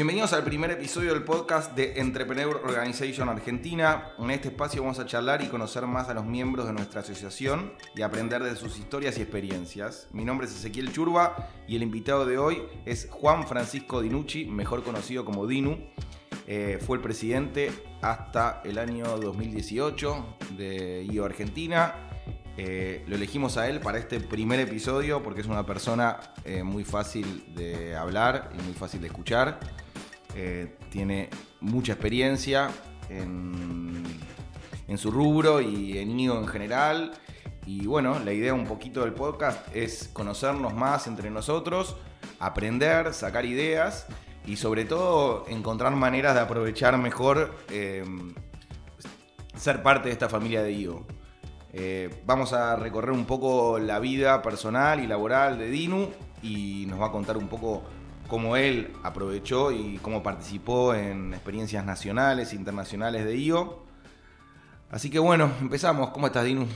Bienvenidos al primer episodio del podcast de Entrepreneur Organization Argentina. En este espacio vamos a charlar y conocer más a los miembros de nuestra asociación y aprender de sus historias y experiencias. Mi nombre es Ezequiel Churba y el invitado de hoy es Juan Francisco Dinucci, mejor conocido como Dinu. Eh, fue el presidente hasta el año 2018 de IO Argentina. Eh, lo elegimos a él para este primer episodio porque es una persona eh, muy fácil de hablar y muy fácil de escuchar. Tiene mucha experiencia en, su rubro y en IO en general. Y bueno, la idea un poquito del podcast es conocernos más entre nosotros, aprender, sacar ideas y sobre todo encontrar maneras de aprovechar mejor eh, ser parte de esta familia de IO. Eh, vamos a recorrer un poco la vida personal y laboral de Dinu y nos va a contar un poco cómo él aprovechó y cómo participó en experiencias nacionales e internacionales de IO. Así que bueno, empezamos. ¿Cómo estás, Dinu?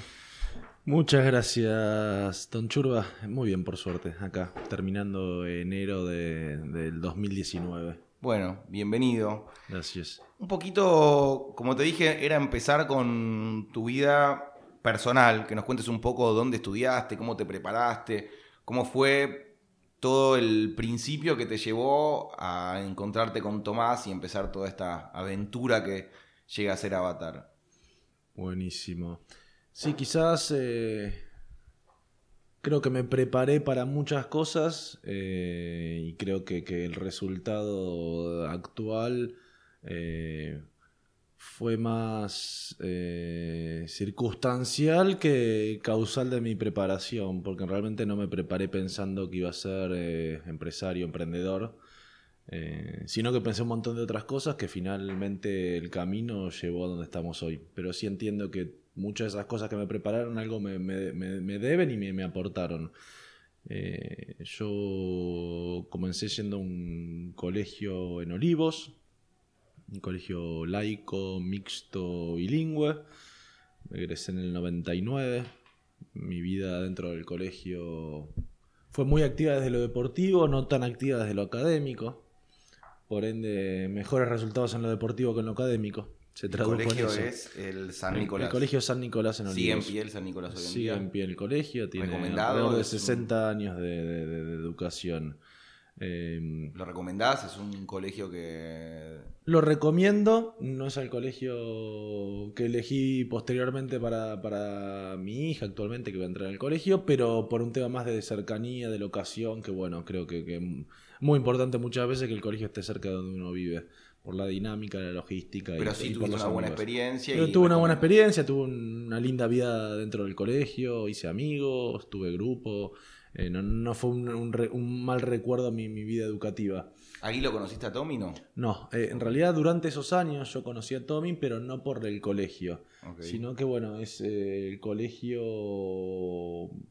Muchas gracias, Don Churba. Muy bien, por suerte, acá, terminando enero de, del 2019. Bueno, bienvenido. Gracias. Un poquito, como te dije, era empezar con tu vida personal, que nos cuentes un poco dónde estudiaste, cómo te preparaste, cómo fue todo el principio que te llevó a encontrarte con Tomás y empezar toda esta aventura que llega a ser Avatar. Buenísimo. Sí, quizás eh, creo que me preparé para muchas cosas eh, y creo que, el resultado actual eh, fue más circunstancial que causal de mi preparación, porque realmente no me preparé pensando que iba a ser empresario, emprendedor. sino que pensé un montón de otras cosas que finalmente el camino llevó a donde estamos hoy. Pero sí entiendo que muchas de esas cosas que me prepararon algo me, deben y me, aportaron. Eh, yo comencé yendo a un colegio en Olivos, un colegio laico, mixto, bilingüe. Me egresé en el 99. Mi vida dentro del colegio fue muy activa desde lo deportivo, no tan activa desde lo académico. Por ende, mejores resultados en lo deportivo que en lo académico. Se tradujo el colegio es el San Nicolás. El, colegio San Nicolás en Olivos. Sigue en pie el San Nicolás hoy en Sigue en pie el colegio. Tiene alrededor de 60 años de, educación. Em, ¿Lo recomendás? ¿Es un colegio que...? Lo recomiendo. No es el colegio que elegí posteriormente para, para mi hija actualmente que va a entrar al colegio, pero por un tema más de cercanía, de locación, que bueno, creo que, que es muy importante muchas veces que el colegio esté cerca de donde uno vive por la dinámica, la logística. Pero sí tuviste una buena experiencia. tuve una buena experiencia, tuve una linda vida dentro del colegio, hice amigos, tuve grupo. Eh, no, fue un, mal recuerdo mi, mi vida educativa. ¿Ahí lo conociste a Tommy, no? No, eh, en realidad durante esos años yo conocí a Tommy, pero no por el colegio. Sino que, bueno, es, eh, el colegio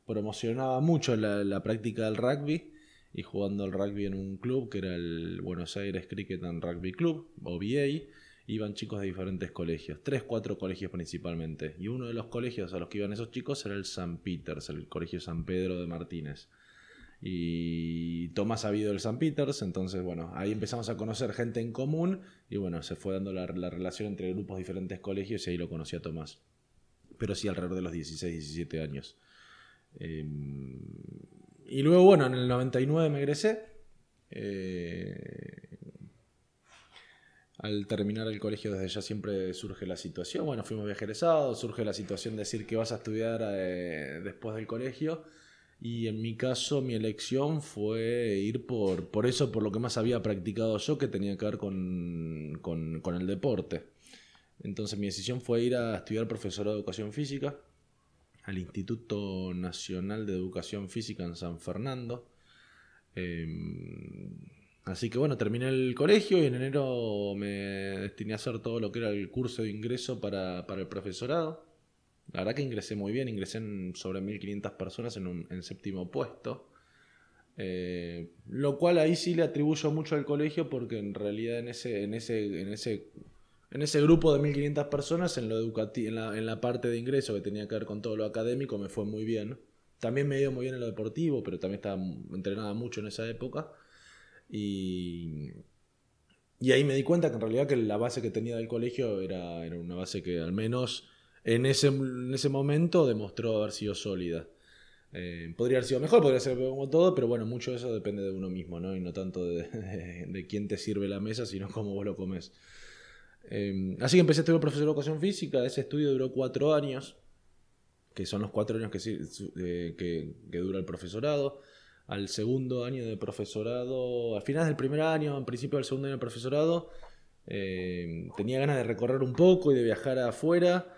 promocionaba mucho la práctica del rugby y jugando al rugby en un club que era el Buenos Aires Cricket and Rugby Club, o BA, iban chicos de diferentes colegios, tres, cuatro colegios principalmente. Y uno de los colegios a los que iban esos chicos era el San Peters, el colegio San Pedro de Martínez. Y Tomás ha ido del San Peters, entonces bueno, ahí empezamos a conocer gente en común y bueno, se fue dando la, relación entre grupos diferentes colegios y ahí lo conocí a Tomás. Pero sí alrededor de los 16, 17 años. Em, y luego, bueno, en el 99 me egresé. Eh, al terminar el colegio desde ya siempre surge la situación, bueno, fuimos viajeresados, surge la situación de decir que vas a estudiar eh, después del colegio. Y en mi caso, mi elección fue ir por, por eso, por lo que más había practicado yo, que tenía que ver con, con, el deporte. Entonces mi decisión fue ir a estudiar profesorado de educación física al Instituto Nacional de Educación Física en San Fernando. Em, así que bueno, terminé el colegio y en enero me destiné a hacer todo lo que era el curso de ingreso para, el profesorado. La verdad que ingresé muy bien, ingresé en sobre 1500 personas en, un, séptimo puesto. Eh, lo cual ahí sí le atribuyo mucho al colegio porque en realidad en ese, en ese, en ese en ese grupo de 1500 personas, en, lo en, la, en la parte de ingreso que tenía que ver con todo lo académico, me fue muy bien. También me dio muy bien en lo deportivo, pero también estaba entrenada mucho en esa época. Y, Y ahí me di cuenta que en realidad que la base que tenía del colegio era, era una base que al menos en ese, en ese momento demostró haber sido sólida. Eh, podría haber sido mejor, podría ser como todo, pero bueno, mucho de eso depende de uno mismo, ¿no? Y no tanto de, de, quién te sirve la mesa, sino cómo vos lo comes. Eh, así que empecé a estudiar profesor de educación física, ese estudio duró cuatro años, que son los cuatro años que, eh, que, dura el profesorado. Al segundo año de profesorado, al final del primer año, en principio del segundo año de profesorado, tenía ganas de recorrer un poco y de viajar afuera.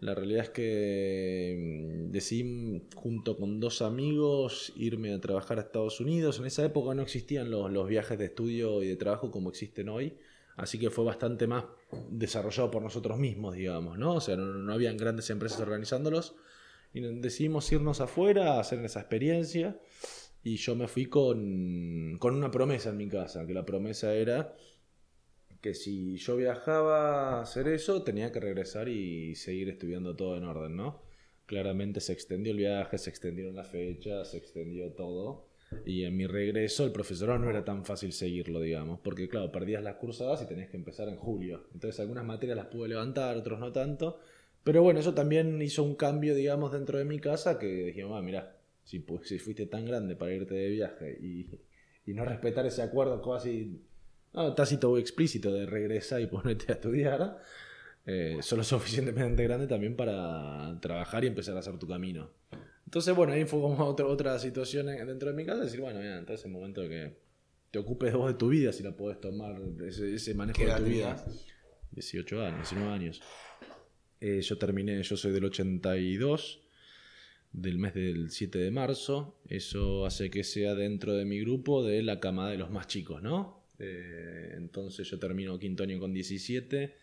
La realidad es que mm, decidí junto con dos amigos irme a trabajar a Estados Unidos. En esa época no existían los, los, viajes de estudio y de trabajo como existen hoy, así que fue bastante más desarrollado por nosotros mismos, digamos, ¿no? O sea, no, no habían grandes empresas organizándolos. Y decidimos irnos afuera a hacer esa experiencia. Y yo me fui con, con una promesa en mi casa, que la promesa era que si yo viajaba a hacer eso, tenía que regresar y seguir estudiando todo en orden, ¿no? Claramente se extendió el viaje, se extendieron las fechas, se extendió todo. Y en mi regreso el profesorado no era tan fácil seguirlo, digamos, porque claro, perdías las cursadas y tenías que empezar en julio. Entonces algunas materias las pude levantar, otros no tanto. Pero bueno, eso también hizo un cambio, digamos, dentro de mi casa que dijimos, ah, mira, si, pues, si fuiste tan grande para irte de viaje y, y no respetar ese acuerdo casi no, tácito o explícito de regresar y ponerte a estudiar, eh, solo suficientemente grande también para trabajar y empezar a hacer tu camino. Entonces, bueno, ahí fue como otra, otra situación dentro de mi casa, decir, bueno, mira, entonces es el momento de que te ocupes vos de tu vida, si la podés tomar, ese, ese manejo de tu vida. 18 años, 19 años. Eh, yo terminé, yo soy del 82, del mes del 7 de marzo. Eso hace que sea dentro de mi grupo de la camada de los más chicos, ¿no? Eh, entonces yo termino quinto año con 17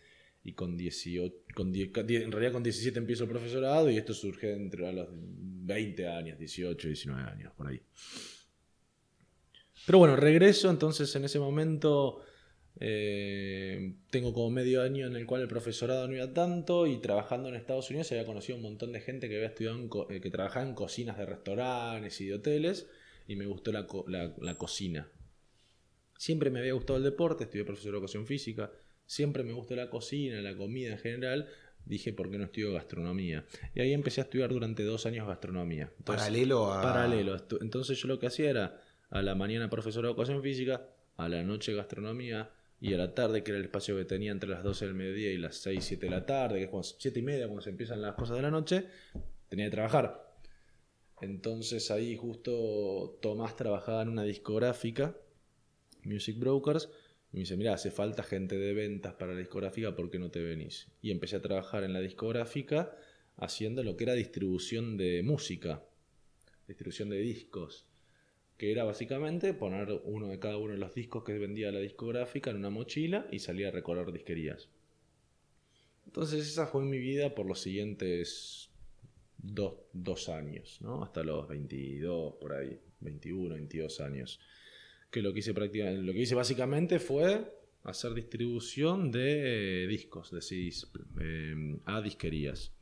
y con 18, con en realidad con 17 empiezo el profesorado y esto surge entre los 20 años, 18, 19 años, por ahí. Pero bueno, regreso, entonces en ese momento eh, tengo como medio año en el cual el profesorado no iba tanto y trabajando en Estados Unidos había conocido un montón de gente que había estudiado, eh, que trabajaba en cocinas de restaurantes y de hoteles y me gustó la, la cocina. Siempre me había gustado el deporte, estudié profesor de educación física, siempre me gustó la cocina, la comida en general. Dije, ¿por qué no estudio gastronomía? Y ahí empecé a estudiar durante dos años gastronomía. paralelo a. Paralelo. Entonces yo lo que hacía era a la mañana profesor de educación física, a la noche gastronomía y a la tarde, que era el espacio que tenía entre las 12 del mediodía y las 6, 7 de la tarde, que es cuando 7 y media, cuando se empiezan las cosas de la noche, tenía que trabajar. Entonces ahí justo Tomás trabajaba en una discográfica Music Brokers. Y me dice, mira, hace falta gente de ventas para la discográfica, ¿por qué no te venís? Y empecé a trabajar en la discográfica haciendo lo que era distribución de música, distribución de discos, que era básicamente poner uno de cada uno de los discos que vendía la discográfica en una mochila y salir a recorrer disquerías. Entonces esa fue mi vida por los siguientes dos, dos años, ¿no? Hasta los 22, por ahí, 21, 22 años que lo que hice prácticamente, lo que hice básicamente fue hacer distribución de discos, de eh, a disquerías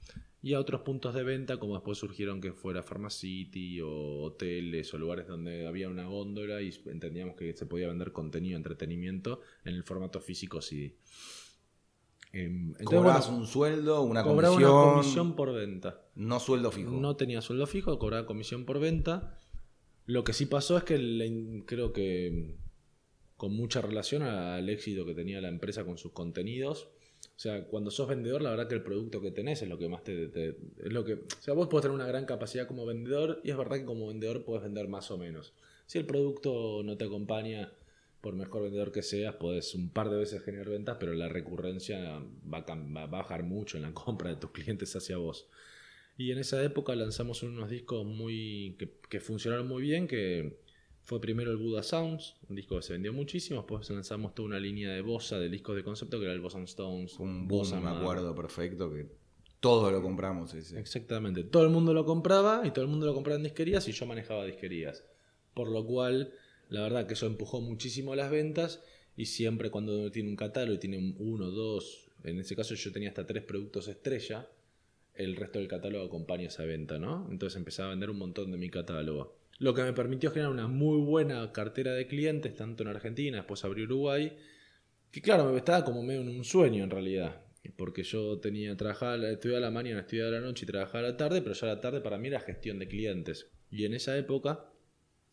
y a otros puntos de venta, como después surgieron que fuera Pharmacity o hoteles o lugares donde había una góndola y entendíamos que se podía vender contenido, entretenimiento en el formato físico CD. Eh, ¿Cobrabas un sueldo, una comisión? una comisión por venta. No sueldo fijo. No tenía sueldo fijo, cobraba comisión por venta. Lo que sí pasó es que creo que con mucha relación al éxito que tenía la empresa con sus contenidos. O sea, cuando sos vendedor, la verdad que el producto que tenés es lo que más te, es lo que, o sea, vos podés tener una gran capacidad como vendedor y es verdad que como vendedor puedes vender más o menos. Si el producto no te acompaña, por mejor vendedor que seas, puedes un par de veces generar ventas, pero la recurrencia va va a bajar mucho en la compra de tus clientes hacia vos. Y en esa época lanzamos unos discos muy que, funcionaron muy bien, que fue primero el Buddha Sounds, un disco que se vendió muchísimo, después lanzamos toda una línea de bossa de discos de concepto que era el Bossa Stones. Un bossa, me acuerdo perfecto que todos lo compramos ese. Exactamente, todo el mundo lo compraba y todo el mundo lo compraba en disquerías y yo manejaba disquerías. Por lo cual, la verdad que eso empujó muchísimo las ventas y siempre cuando tiene un catálogo y tiene uno, dos, en ese caso yo tenía hasta tres productos estrella, el resto del catálogo acompaña esa venta, ¿no? Entonces empecé a vender un montón de mi catálogo. Lo que me permitió generar una muy buena cartera de clientes, tanto en Argentina, después abrí Uruguay, Que claro, me estaba como medio en un sueño en realidad. Porque yo tenía, trabajaba, estudiaba a la mañana, estudiaba a la noche y trabajaba a la tarde, pero ya la tarde para mí era gestión de clientes. Y en esa época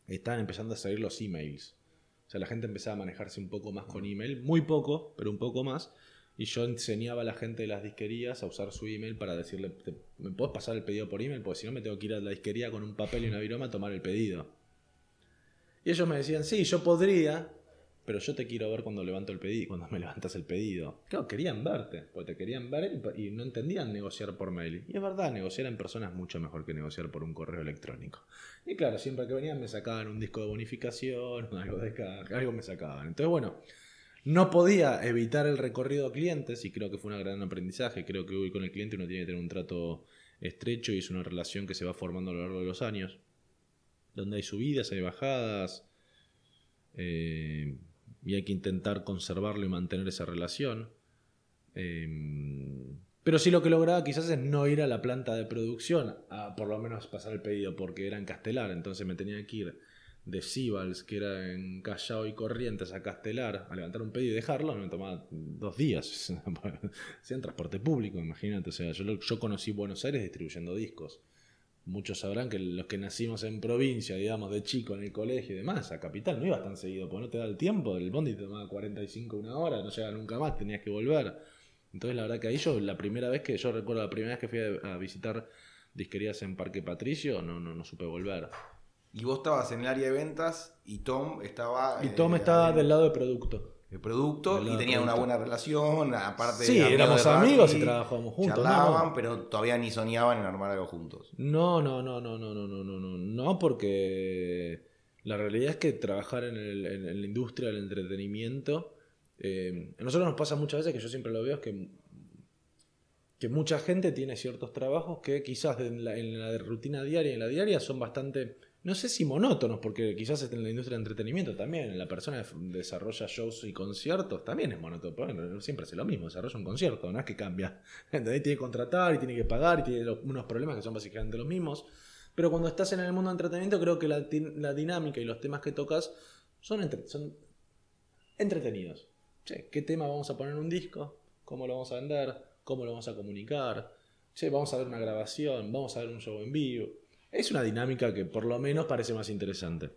estaban empezando a salir los emails. O sea, la gente empezaba a manejarse un poco más con email, muy poco, pero un poco más. Y yo enseñaba a la gente de las disquerías a usar su email para decirle, ¿me puedes pasar el pedido por email? Porque si no me tengo que ir a la disquería con un papel y una viroma a tomar el pedido. Y ellos me decían, sí, yo podría, pero yo te quiero ver cuando levanto el pedido, cuando me levantas el pedido. Claro, querían verte, porque te querían ver y no entendían negociar por mail. Y es verdad, negociar en persona es mucho mejor que negociar por un correo electrónico. Y claro, siempre que venían me sacaban un disco de bonificación, algo de algo me sacaban. Entonces, bueno, no podía evitar el recorrido a clientes y creo que fue un gran aprendizaje. Creo que hoy con el cliente uno tiene que tener un trato estrecho y es una relación que se va formando a lo largo de los años, donde hay subidas, hay bajadas. Eh, y hay que intentar conservarlo y mantener esa relación. Em, pero sí lo que lograba quizás es no ir a la planta de producción a por lo menos pasar el pedido porque era en Castelar, entonces me tenía que ir de Sibals, que era en Callao y Corrientes, a Castelar, a levantar un pedido y dejarlo, me tomaba dos días. en transporte público, imagínate. O sea, yo, yo conocí Buenos Aires distribuyendo discos muchos sabrán que los que nacimos en provincia, digamos, de chico en el colegio y demás, a capital no ibas tan seguido, porque no te da el tiempo, el bondi te tomaba 45 una hora, no llega nunca más, tenías que volver. Entonces la verdad que ahí yo, la primera vez que yo recuerdo, la primera vez que fui a, visitar disquerías en Parque Patricio, no, no, no supe volver. Y vos estabas en el área de ventas y Tom estaba... Y Tom eh, estaba del lado de producto el producto y tenían una buena relación, aparte Sí, éramos amigos y trabajábamos juntos. Charlaban, pero todavía ni soñaban en armar algo juntos. No, no, no, no, no, no, no, no, no, no, porque la realidad es que trabajar en, el, en la industria del entretenimiento, eh, a nosotros nos pasa muchas veces que yo siempre lo veo es que que mucha gente tiene ciertos trabajos que quizás en la, en la rutina diaria, en la diaria, son bastante no sé si monótonos, porque quizás en la industria de entretenimiento también, la persona desarrolla shows y conciertos, también es monótono, siempre hace lo mismo, desarrolla un concierto, no es que cambia. Entonces tiene que contratar y tiene que pagar y tiene unos problemas que son básicamente los mismos. Pero cuando estás en el mundo de entretenimiento, creo que la, dinámica y los temas que tocas son, son entretenidos. ¿Qué tema vamos a poner en un disco? ¿Cómo lo vamos a vender? ¿Cómo lo vamos a comunicar? vamos a ver una grabación, vamos a ver un show en vivo es una dinámica que por lo menos parece más interesante.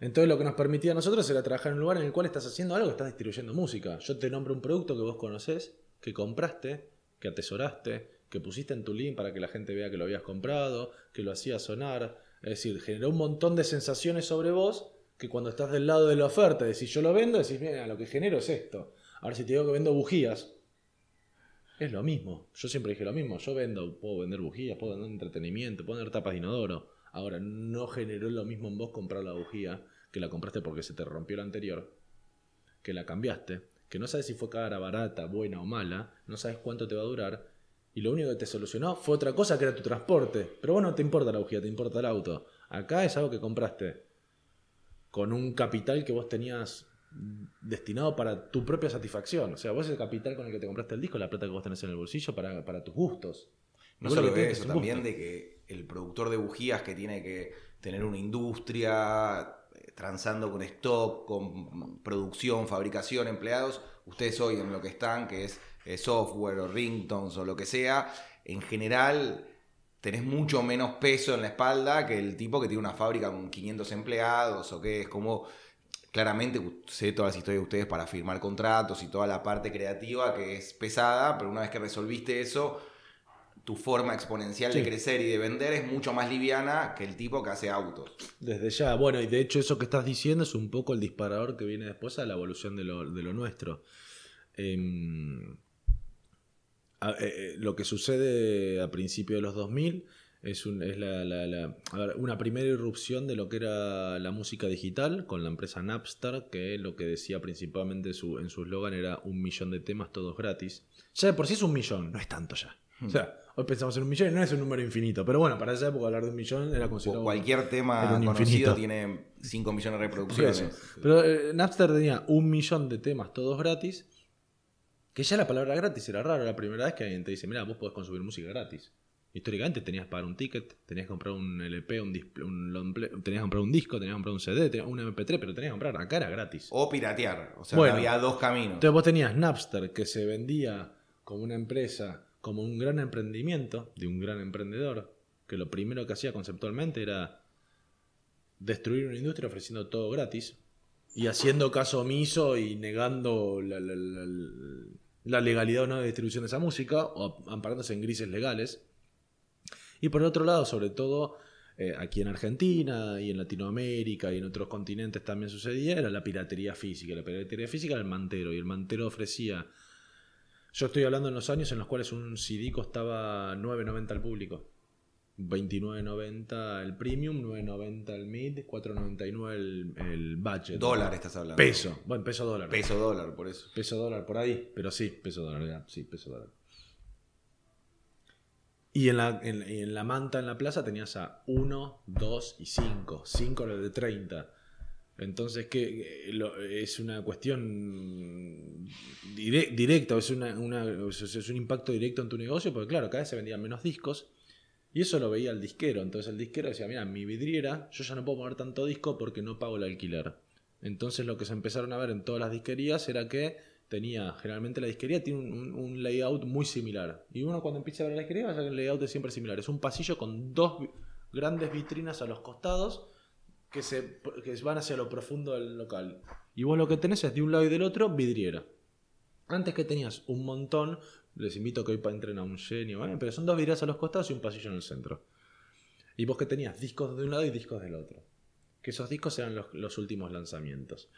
Entonces lo que nos permitía a nosotros era trabajar en un lugar en el cual estás haciendo algo, estás distribuyendo música. Yo te nombro un producto que vos conocés, que compraste, que atesoraste, que pusiste en tu link para que la gente vea que lo habías comprado, que lo hacías sonar. Es decir, generó un montón de sensaciones sobre vos que cuando estás del lado de la oferta, decís yo lo vendo, decís, mira, lo que genero es esto. Ahora si te digo que vendo bujías, es lo mismo. Yo siempre dije lo mismo. Yo vendo, puedo vender bujías, puedo vender entretenimiento, puedo vender tapas de inodoro. Ahora, no generó lo mismo en vos comprar la bujía que la compraste porque se te rompió la anterior, que la cambiaste, que no sabes si fue cara, barata, buena o mala, no sabes cuánto te va a durar, y lo único que te solucionó fue otra cosa que era tu transporte. Pero bueno, no te importa la bujía, te importa el auto. Acá es algo que compraste con un capital que vos tenías destinado para tu propia satisfacción. O sea, vos es el capital con el que te compraste el disco, la plata que vos tenés en el bolsillo para, para tus gustos. No solo eso, también de que el productor de bujías que tiene que tener una industria eh, transando con stock, con producción, fabricación, empleados, ustedes hoy en lo que están, que es eh, software o ringtones o lo que sea, en general tenés mucho menos peso en la espalda que el tipo que tiene una fábrica con 500 empleados o que es como claramente sé todas las historias de ustedes para firmar contratos y toda la parte creativa que es pesada, pero una vez que resolviste eso, tu forma exponencial de crecer y de vender es mucho más liviana que el tipo que hace autos. Desde ya, bueno, y de hecho eso que estás diciendo es un poco el disparador que viene después a la evolución de lo, nuestro. Em, eh, eh, lo que sucede a principios de los 2000 es, una primera irrupción de lo que era la música digital con la empresa Napster, que lo que decía principalmente su, en su eslogan era un millón de temas todos gratis. Ya de por sí es un millón, no es tanto ya. Hmm. O sea, hoy pensamos en un millón y no es un número infinito, pero bueno, para esa época hablar de un millón era considerado. cualquier tema conocido tiene 5 millones de reproducciones. Pero eh, Napster tenía un millón de temas todos gratis, que ya la palabra gratis era raro, la primera vez que alguien te dice, mira, vos podés consumir música gratis. Históricamente tenías que pagar un ticket, tenías que comprar un LP, un, display, un long play- tenías que comprar un disco, tenías que comprar un CD, tenías- un MP3, pero tenías que comprar. Acá era gratis. O piratear. O sea, Bueno. había dos caminos. Entonces vos tenías Napster que se vendía como una empresa, como un gran emprendimiento de un gran emprendedor, que lo primero que hacía conceptualmente era destruir una industria ofreciendo todo gratis y haciendo caso omiso y negando la, la- la- la legalidad o no de distribución de esa música o amparándose en grises legales. Y por el otro lado, sobre todo eh, aquí en Argentina y en Latinoamérica y en otros continentes también sucedía, era la piratería física. La piratería física era el mantero y el mantero ofrecía... Yo estoy hablando en los años en los cuales un CD costaba 9.90 al público. 29.90 el premium, 9.90 el mid, 4.99 el, el budget. Dólar estás hablando. Peso. Bueno, peso dólar. Peso dólar, por eso. Peso dólar por ahí, pero sí, peso dólar, ya, sí, peso dólar. Y en la, en, en la manta en la plaza tenías a 1, 2 y 5. 5 los de 30. Entonces, que es una cuestión dire- directa, es, una, es un impacto directo en tu negocio, porque claro, cada vez se vendían menos discos. Y eso lo veía el disquero. Entonces el disquero decía, mira, mi vidriera, yo ya no puedo poner tanto disco porque no pago el alquiler. Entonces lo que se empezaron a ver en todas las disquerías era que tenía, generalmente la disquería tiene un, layout muy similar. Y uno cuando empieza a ver la disquería va a ver que el layout es siempre similar. Es un pasillo con dos grandes vitrinas a los costados que, se, que van hacia lo profundo del local. Y vos lo que tenés es de un lado y del otro vidriera. Antes que tenías un montón, les invito a que hoy entren a un genio, ¿vale? pero son dos vidrieras a los costados y un pasillo en el centro. Y vos que tenías discos de un lado y discos del otro. Que esos discos eran los últimos lanzamientos.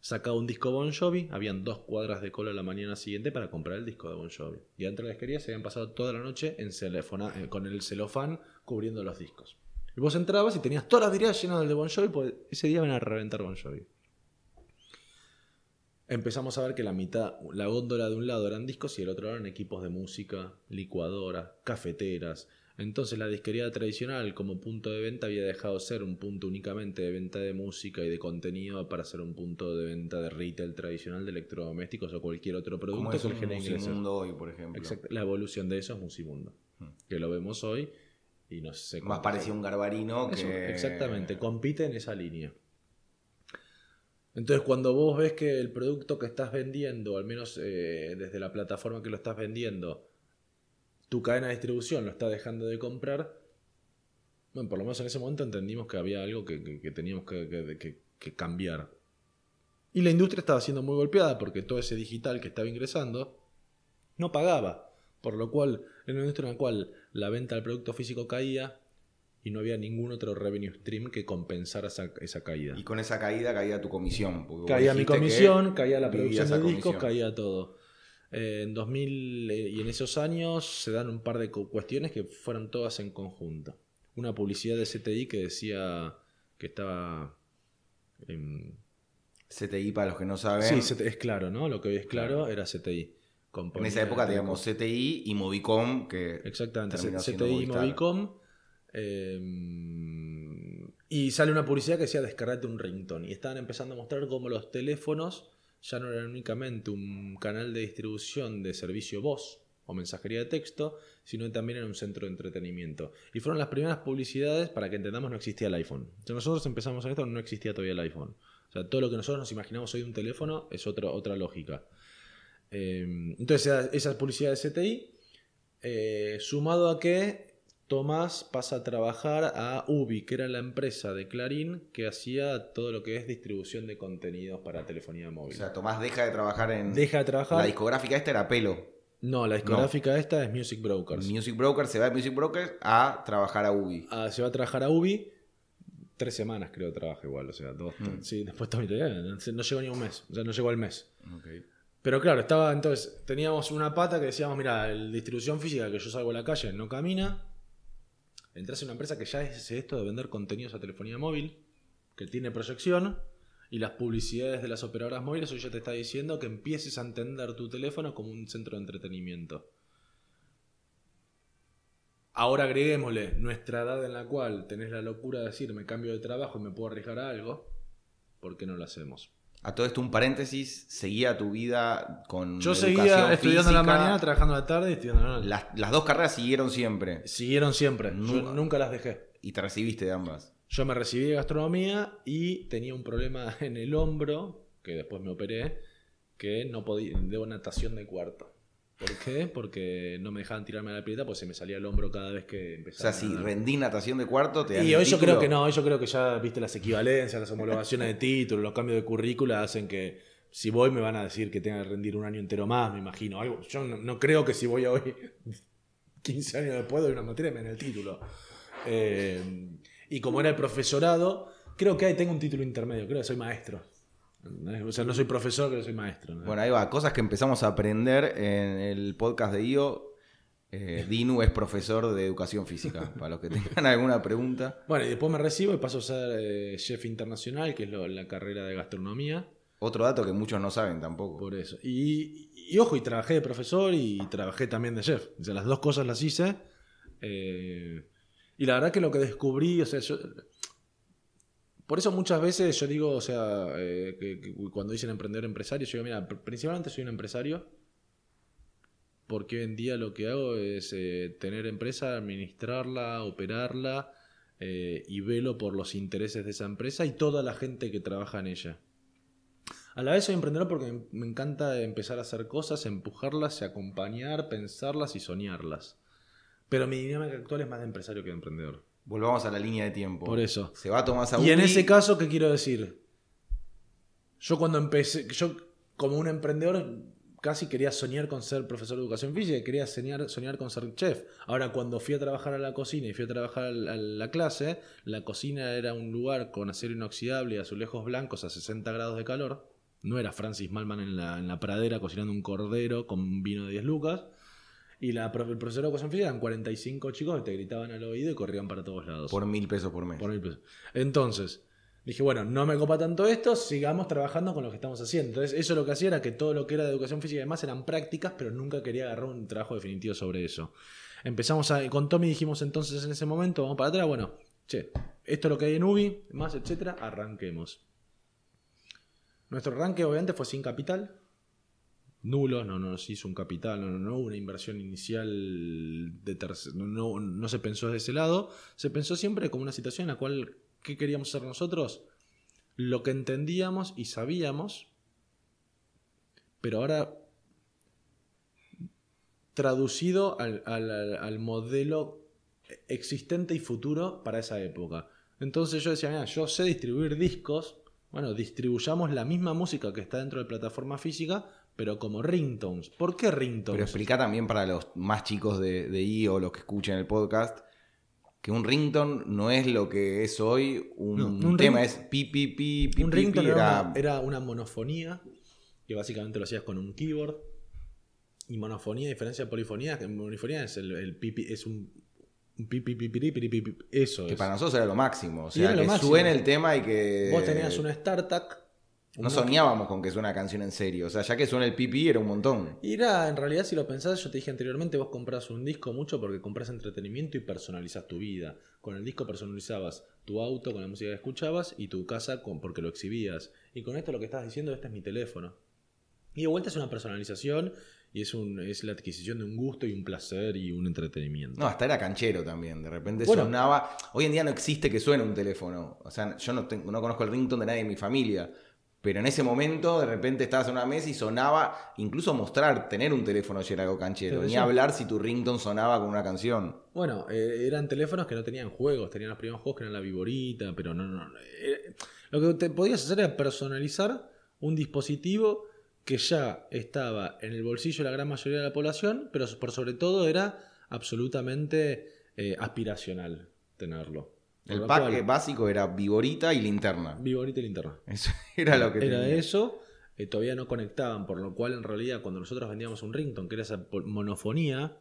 Sacaba un disco Bon Jovi, habían dos cuadras de cola la mañana siguiente para comprar el disco de Bon Jovi. Y dentro de la se habían pasado toda la noche en eh, con el celofán cubriendo los discos. Y vos entrabas y tenías todas las vidrieras llenas del de Bon Jovi, porque ese día van a reventar Bon Jovi. Empezamos a ver que la mitad, la góndola de un lado eran discos y el otro eran equipos de música, licuadoras, cafeteras. Entonces la disquería tradicional como punto de venta había dejado de ser un punto únicamente de venta de música y de contenido para ser un punto de venta de retail tradicional de electrodomésticos o cualquier otro Como producto es que genere ingresos. hoy, por ejemplo. Exacto. La evolución de eso es Musimundo. Hmm. Que lo vemos hoy y no sé Más parecía un garbarino eso, que... exactamente, compite en esa línea. Entonces, cuando vos ves que el producto que estás vendiendo, al menos eh, desde la plataforma que lo estás vendiendo, tu cadena de distribución lo está dejando de comprar, bueno, por lo menos en ese momento entendimos que había algo que, que- que teníamos que, que- cambiar. Y la industria estaba siendo muy golpeada porque todo ese digital que estaba ingresando no pagaba. Por lo cual, en una industria en la cual la venta del producto físico caía y no había ningún otro revenue stream que compensara esa, esa caída. Y con esa caída caía tu comisión. Caía mi comisión, caía la producción de discos, caía todo. Eh, en 2000 eh, y en esos años se dan un par de cu- cuestiones que fueron todas en conjunto. Una publicidad de CTI que decía que estaba... em, CTI, para los que no saben. sí, CTI es claro, ¿no? Lo que hoy es claro, era CTI. en esa época teníamos CTI y Movicom, que Exactamente, CTI y. Movicom. eh, y sale una publicidad que decía descargate un ringtone. Y estaban empezando a mostrar cómo los teléfonos ya no eran únicamente un canal de distribución de servicio voz o mensajería de texto, sino también era un centro de entretenimiento. Y fueron las primeras publicidades para que entendamos no existía el iPhone. Sea, nosotros empezamos en esto, no existía todavía el iPhone. O sea, todo lo que nosotros nos imaginamos hoy de un teléfono es otra otra lógica. Eh, entonces, esa, esa publicidad de CTI, eh, sumado a que Tomás pasa a trabajar a Ubi, que era la empresa de Clarín que hacía todo lo que es distribución de contenidos para telefonía O móvil. sea, Tomás deja de trabajar en. Deja de trabajar. La discográfica esta era Pelo. no, la discográfica esta es Music Brokers. Music Broker se va de Music Broker a trabajar a Ubi. Ah, se va a trabajar a Ubi. Tres semanas creo trabaja igual, o sea, dos. Mm. Sí, después también no no llegó ni un mes, o sea, no llegó al mes. Ok. Pero claro, estaba entonces, teníamos una pata que decíamos, mira, el distribución física que yo salgo a la calle no camina. Entras en una empresa que ya es esto de vender contenidos a telefonía móvil, que tiene proyección, y las publicidades de las operadoras móviles hoy ya te está diciendo que empieces a entender tu teléfono como un centro de entretenimiento. Ahora agreguémosle nuestra edad en la cual tenés la locura de decir me cambio de trabajo y me puedo arriesgar a algo, ¿por qué no lo hacemos? A todo esto, un paréntesis, seguía tu vida con. Yo seguía estudiando en la física. mañana, trabajando en la tarde y estudiando en la noche. Las, las dos carreras siguieron siempre. Siguieron siempre. Yo Nunca- nunca las dejé. Y te recibiste de ambas. Yo me recibí de gastronomía y tenía un problema en el hombro, que después me operé, que no podía, debo natación de cuarto. ¿Por qué? Porque no me dejaban tirarme a la pileta porque se me salía el hombro cada vez que O empezaba. sea, si a rendí natación de cuarto, te dan Y el hoy yo título. creo que no, hoy yo creo que ya viste las equivalencias, las homologaciones de títulos, los cambios de currícula hacen que si voy me van a decir que tenga que rendir un año entero más, me imagino. Algo, yo no, no creo que si voy hoy 15 años después de una materia me den el título. Eh, y como era el profesorado, creo que ahí tengo un título intermedio, creo que soy maestro. O sea, no soy profesor, pero soy maestro. ¿no? Bueno, ahí va. Cosas que empezamos a aprender en el podcast de IO. Eh, Dinu es profesor de educación física. Para los que tengan alguna pregunta. Bueno, y después me recibo y paso a ser eh, chef internacional, que es lo- la carrera de gastronomía. Otro dato que muchos no saben tampoco. Por eso. Y, y ojo, y trabajé de profesor y trabajé también de chef. O sea, las dos cosas las hice. Eh, y la verdad que lo que descubrí, o sea, yo... Por eso muchas veces yo digo, o sea, eh, que, cuando dicen emprendedor empresario, yo digo, mira, pr- principalmente soy un empresario. Porque hoy en día lo que hago es eh, tener empresa, administrarla, operarla eh, y velo por los intereses de esa empresa y toda la gente que trabaja en ella. A la vez soy emprendedor porque me encanta empezar a hacer cosas, empujarlas, acompañar, pensarlas y soñarlas. Pero mi dinámica actual es más de empresario que de emprendedor. Volvamos a la línea de tiempo. Por eso. Se va Tomás Y en ese caso, ¿qué quiero decir? Yo cuando empecé, yo como un emprendedor casi quería soñar con ser profesor de educación física, quería soñar, soñar con ser chef. Ahora cuando fui a trabajar a la cocina y fui a trabajar a la, clase, la cocina era un lugar con acero inoxidable y azulejos blancos a 60 grados de calor. No era Francis Malman en la, en la pradera cocinando un cordero con vino de 10 lucas. Y la, el profesor de educación física eran 45 chicos que te gritaban al oído y corrían para todos lados. Por mil pesos por mes. Por mil pesos. Entonces, dije, bueno, no me copa tanto esto, sigamos trabajando con lo que estamos haciendo. Entonces, eso lo que hacía era que todo lo que era de educación física y demás eran prácticas, pero nunca quería agarrar un trabajo definitivo sobre eso. Empezamos a, con Tommy dijimos entonces en ese momento, vamos para atrás, bueno, che, esto es lo que hay en UBI, más, etcétera, arranquemos. Nuestro arranque obviamente fue sin capital. Nulo, no, no nos hizo un capital, no, no, una inversión inicial de tercer- no, no, se pensó de ese lado. Se pensó siempre como una situación en la cual, ¿qué queríamos hacer nosotros? Lo que entendíamos y sabíamos, pero ahora traducido al- al- al modelo existente y futuro para esa época. Entonces yo decía, mira, yo sé distribuir discos, bueno, distribuyamos la misma música que está dentro de plataforma física, pero como ringtones. ¿Por qué ringtones? Pero explica también para los más chicos de, de IO, los que escuchen el podcast, que un ringtone no es lo que es hoy un, No, un tema, es pi, pi, pi, pi, un pi, ringtone pi, era, una, era una monofonía, que básicamente lo hacías con un keyboard. Y monofonía, a diferencia de polifonía, que monofonía es el, el pipi, es un, eso que es. para nosotros era lo máximo. O sea, que máximo. suene el tema y que... Vos tenías una StarTAC. No soñábamos con que suene una canción en serio. O sea, ya que suena el pipi era un montón. Y era, en realidad, si lo pensás, yo te dije anteriormente, vos compras un disco mucho porque compras entretenimiento y personalizas tu vida. Con el disco personalizabas tu auto con la música que escuchabas y tu casa con, porque lo exhibías. Y con esto lo que estás diciendo, este es mi teléfono. Y de vuelta es una personalización y es, un, es la adquisición de un gusto y un placer y un entretenimiento. No, hasta era canchero también. De repente Bueno. sonaba. Hoy en día no existe que suene un teléfono. O sea, yo no, tengo- no conozco el ringtone de nadie en mi familia. Pero en ese momento, de repente estabas en una mesa y sonaba. Incluso mostrar, tener un teléfono ya era algo canchero. Ni hablar si tu ringtone sonaba con una canción. Bueno, eh, eran teléfonos que no tenían juegos, tenían los primeros juegos que eran la viborita, pero no, no. no, eh, lo que te podías hacer era personalizar un dispositivo que ya estaba en el bolsillo de la gran mayoría de la población, pero por sobre todo era absolutamente eh, aspiracional tenerlo. El lo pack eh, básico era viborita y linterna. Viborita y linterna. Eso era lo que Era tenía. eso, eh, todavía no conectaban, por lo cual en realidad cuando nosotros vendíamos un ringtone, que era esa monofonía,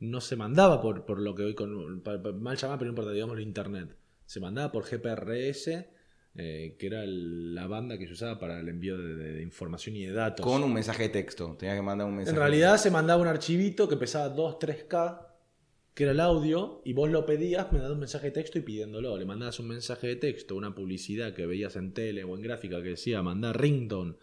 no se mandaba por, por lo que hoy con mal llamado, pero no importa, digámoslo internet. Se mandaba por GPRS, eh, que era el- la banda que se usaba para el envío de, de- de información y de datos. Con un mensaje de texto. Tenía que mandar un mensaje. en realidad se mandaba un archivito que pesaba 2, 3K, que era el audio, y vos lo pedías, me das un mensaje de texto y pidiéndolo. Le mandabas un mensaje de texto, una publicidad que veías en tele o en gráfica que decía mandar ringtone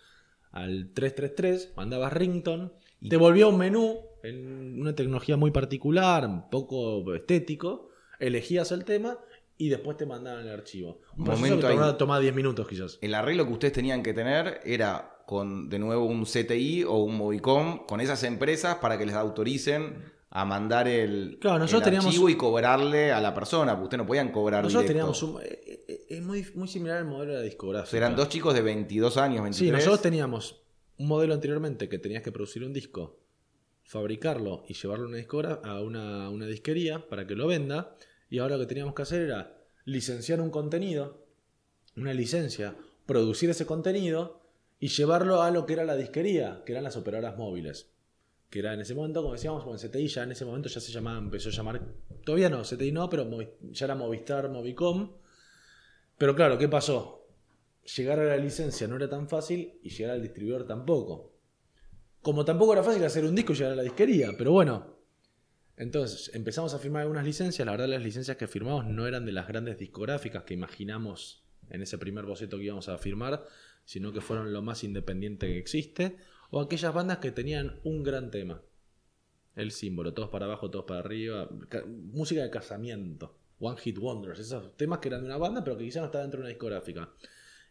al 333, mandabas ringtone, y te volvía un menú en una tecnología muy particular, un poco estético, elegías el tema y después te mandaban el archivo. Un Momento que tomaba 10 minutos quizás. El arreglo que ustedes tenían que tener era con, de nuevo, un CTI o un Movicom con esas empresas para que les autoricen a mandar el, Claro, nosotros el teníamos- archivo y cobrarle a la persona, porque ustedes no podían cobrar Nosotros directo. teníamos un... eh, eh, Es muy, muy similar al modelo de la O discográfica. sea, eran dos chicos de 22 años, 23. Sí, nosotros teníamos un modelo anteriormente que tenías que producir un disco, fabricarlo y llevarlo a una, discogra- a una, una disquería para que lo venda. Y ahora lo que teníamos que hacer era licenciar un contenido, una licencia, producir ese contenido y llevarlo a lo que era la disquería, que eran las operadoras móviles. Que era en ese momento, como decíamos, con CTI ya en ese momento ya se llamaba, empezó a llamar, todavía no, CTI no, pero ya era Movistar, Movicom. Pero claro, ¿qué pasó? llegar a la licencia no era tan fácil y llegar al distribuidor tampoco. Como tampoco era fácil hacer un disco y llegar a la disquería, pero bueno. Entonces empezamos a firmar algunas licencias. La verdad, las licencias que firmamos no eran de las grandes discográficas que imaginamos en ese primer boceto que íbamos a firmar, sino que fueron lo más independiente que existe, o aquellas bandas que tenían un gran tema. El símbolo, todos para abajo, todos para arriba, ca- música de casamiento, One Hit Wonders, esos temas que eran de una banda pero que quizás no estaban dentro de una discográfica.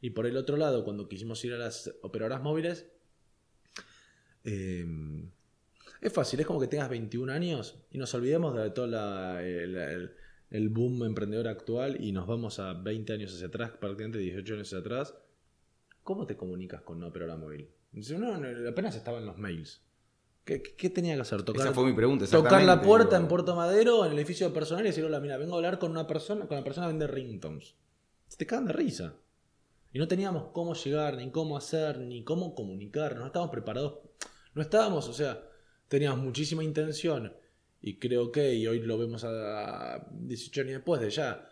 Y por el otro lado, cuando quisimos ir a las operadoras móviles, eh, es fácil, es como que tengas 21 años y nos olvidemos de todo el- el boom emprendedor actual y nos vamos a 20 años hacia atrás, prácticamente 18 años hacia atrás. ¿Cómo te comunicas con una operadora móvil? Dice, no, no, apenas estaban los mails. ¿Qué, tenía que hacer? Tocar, Esa fue mi pregunta. tocar la puerta en Puerto Madero, en el edificio personal y decir, hola, mira, vengo a hablar con una persona, con la persona que vende ringtones. Se te cagan de risa. Y no teníamos cómo llegar, ni cómo hacer, ni cómo comunicar. No estábamos preparados. No estábamos, o sea, teníamos muchísima intención. Y creo que, y hoy lo vemos a 18 años después de ya,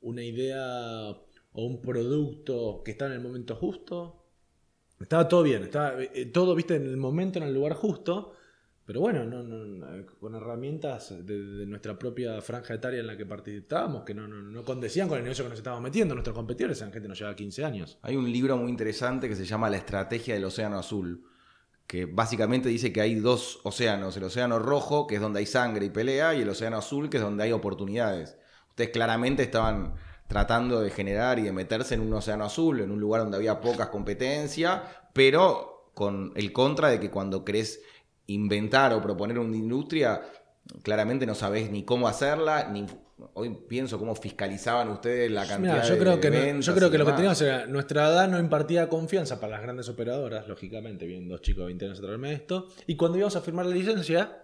una idea o un producto que está en el momento justo. Estaba todo bien, estaba eh, todo, viste, en el momento, en el lugar justo. Pero bueno, no, no, no, con herramientas de, nuestra propia franja etaria en la que participábamos, que no, no, condecían con el negocio que nos estábamos metiendo. Nuestros competidores eran gente que nos llevaba 15 años. Hay un libro muy interesante que se llama La estrategia del océano azul, que básicamente dice que hay dos océanos, el océano rojo, que es donde hay sangre y pelea, y el océano azul, que es donde hay oportunidades. Ustedes claramente estaban tratando de generar y de meterse en un océano azul, en un lugar donde había pocas competencia, pero con el contra de que cuando querés inventar o proponer una industria, claramente no sabés ni cómo hacerla, ni hoy pienso cómo fiscalizaban ustedes la cantidad Mira, yo de creo que, no- yo creo que lo que teníamos era, nuestra edad no impartía confianza para las grandes operadoras, lógicamente, vienen dos chicos de 20 años a traerme esto, y cuando íbamos a firmar la licencia,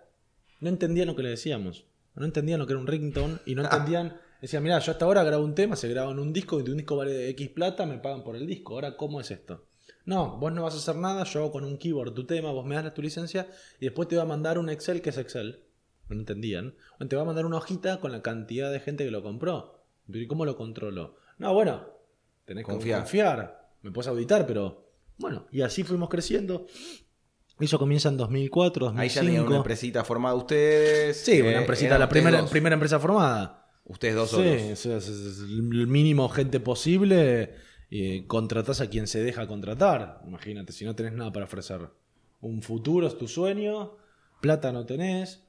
no entendían lo que le decíamos, no entendían lo que era un ringtone, y no entendían, decían, mira, yo hasta ahora grabo un tema, se graba en un disco, y un disco vale de X plata, me pagan por el disco, ahora ¿cómo es esto? No, vos no vas a hacer nada, yo hago con un keyboard tu tema, vos me das tu licencia, y después te va a mandar un Excel que es Excel. No entendían. O te va a mandar una hojita con la cantidad de gente que lo compró. ¿y cómo lo controlo? No, bueno, tenés que Confiar. confiar. Me puedes auditar, pero bueno, y así fuimos creciendo. Eso comienza en 2004, 2005. Ahí ya tenían una empresita formada ustedes. Sí, eh, una empresita, la primera, dos. primera empresa formada. Ustedes dos Sí, solos. o sea, es- es el mínimo gente posible. Y contratás a quien se deja contratar. Imagínate, si no tenés nada para ofrecer. Un futuro es tu sueño, plata no tenés,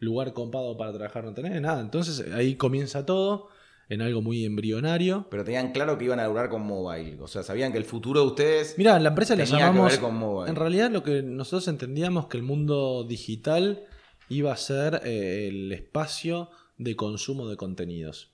lugar copado para trabajar no tenés, nada. Entonces ahí comienza todo en algo muy embrionario. Pero tenían claro que iban a durar con mobile. O sea, sabían que el futuro de ustedes. Mirá, la empresa que llamamos. ver con mobile. En realidad, lo que nosotros entendíamos que el mundo digital iba a ser eh, el espacio de consumo de contenidos.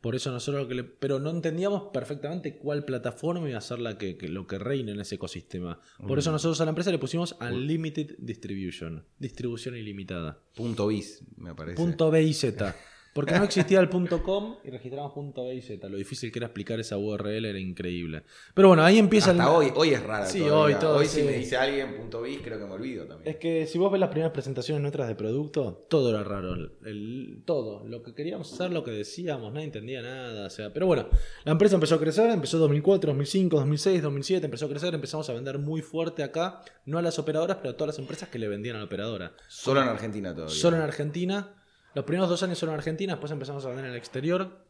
Por eso nosotros lo que le- Pero no entendíamos perfectamente cuál plataforma iba a ser la que, que- lo que reine en ese ecosistema. Por Mm. eso nosotros a la empresa le pusimos Unlimited Distribution. Distribución ilimitada. Punto bis, me parece. Punto B y Z. Porque no existía el punto .com y registramos punto B y Z. Lo difícil que era explicar esa URL era increíble. Pero bueno, ahí empieza Hasta el... hoy, hoy es rara. Sí, todavía. hoy todo, Hoy sí. si me dice alguien bis, creo que me olvido también. Es que si vos ves las primeras presentaciones nuestras de producto, todo era raro. El, el- todo. Lo que queríamos hacer, lo que decíamos, nadie entendía nada. O sea, pero bueno, la empresa empezó a crecer, empezó 2004, 2005, 2006, 2007, empezó a crecer, empezamos a vender muy fuerte acá, no a las operadoras, pero a todas las empresas que le vendían a la operadora. Solo en Argentina todavía. Solo en Argentina. Los primeros dos años fueron en Argentina, después empezamos a vender en el exterior,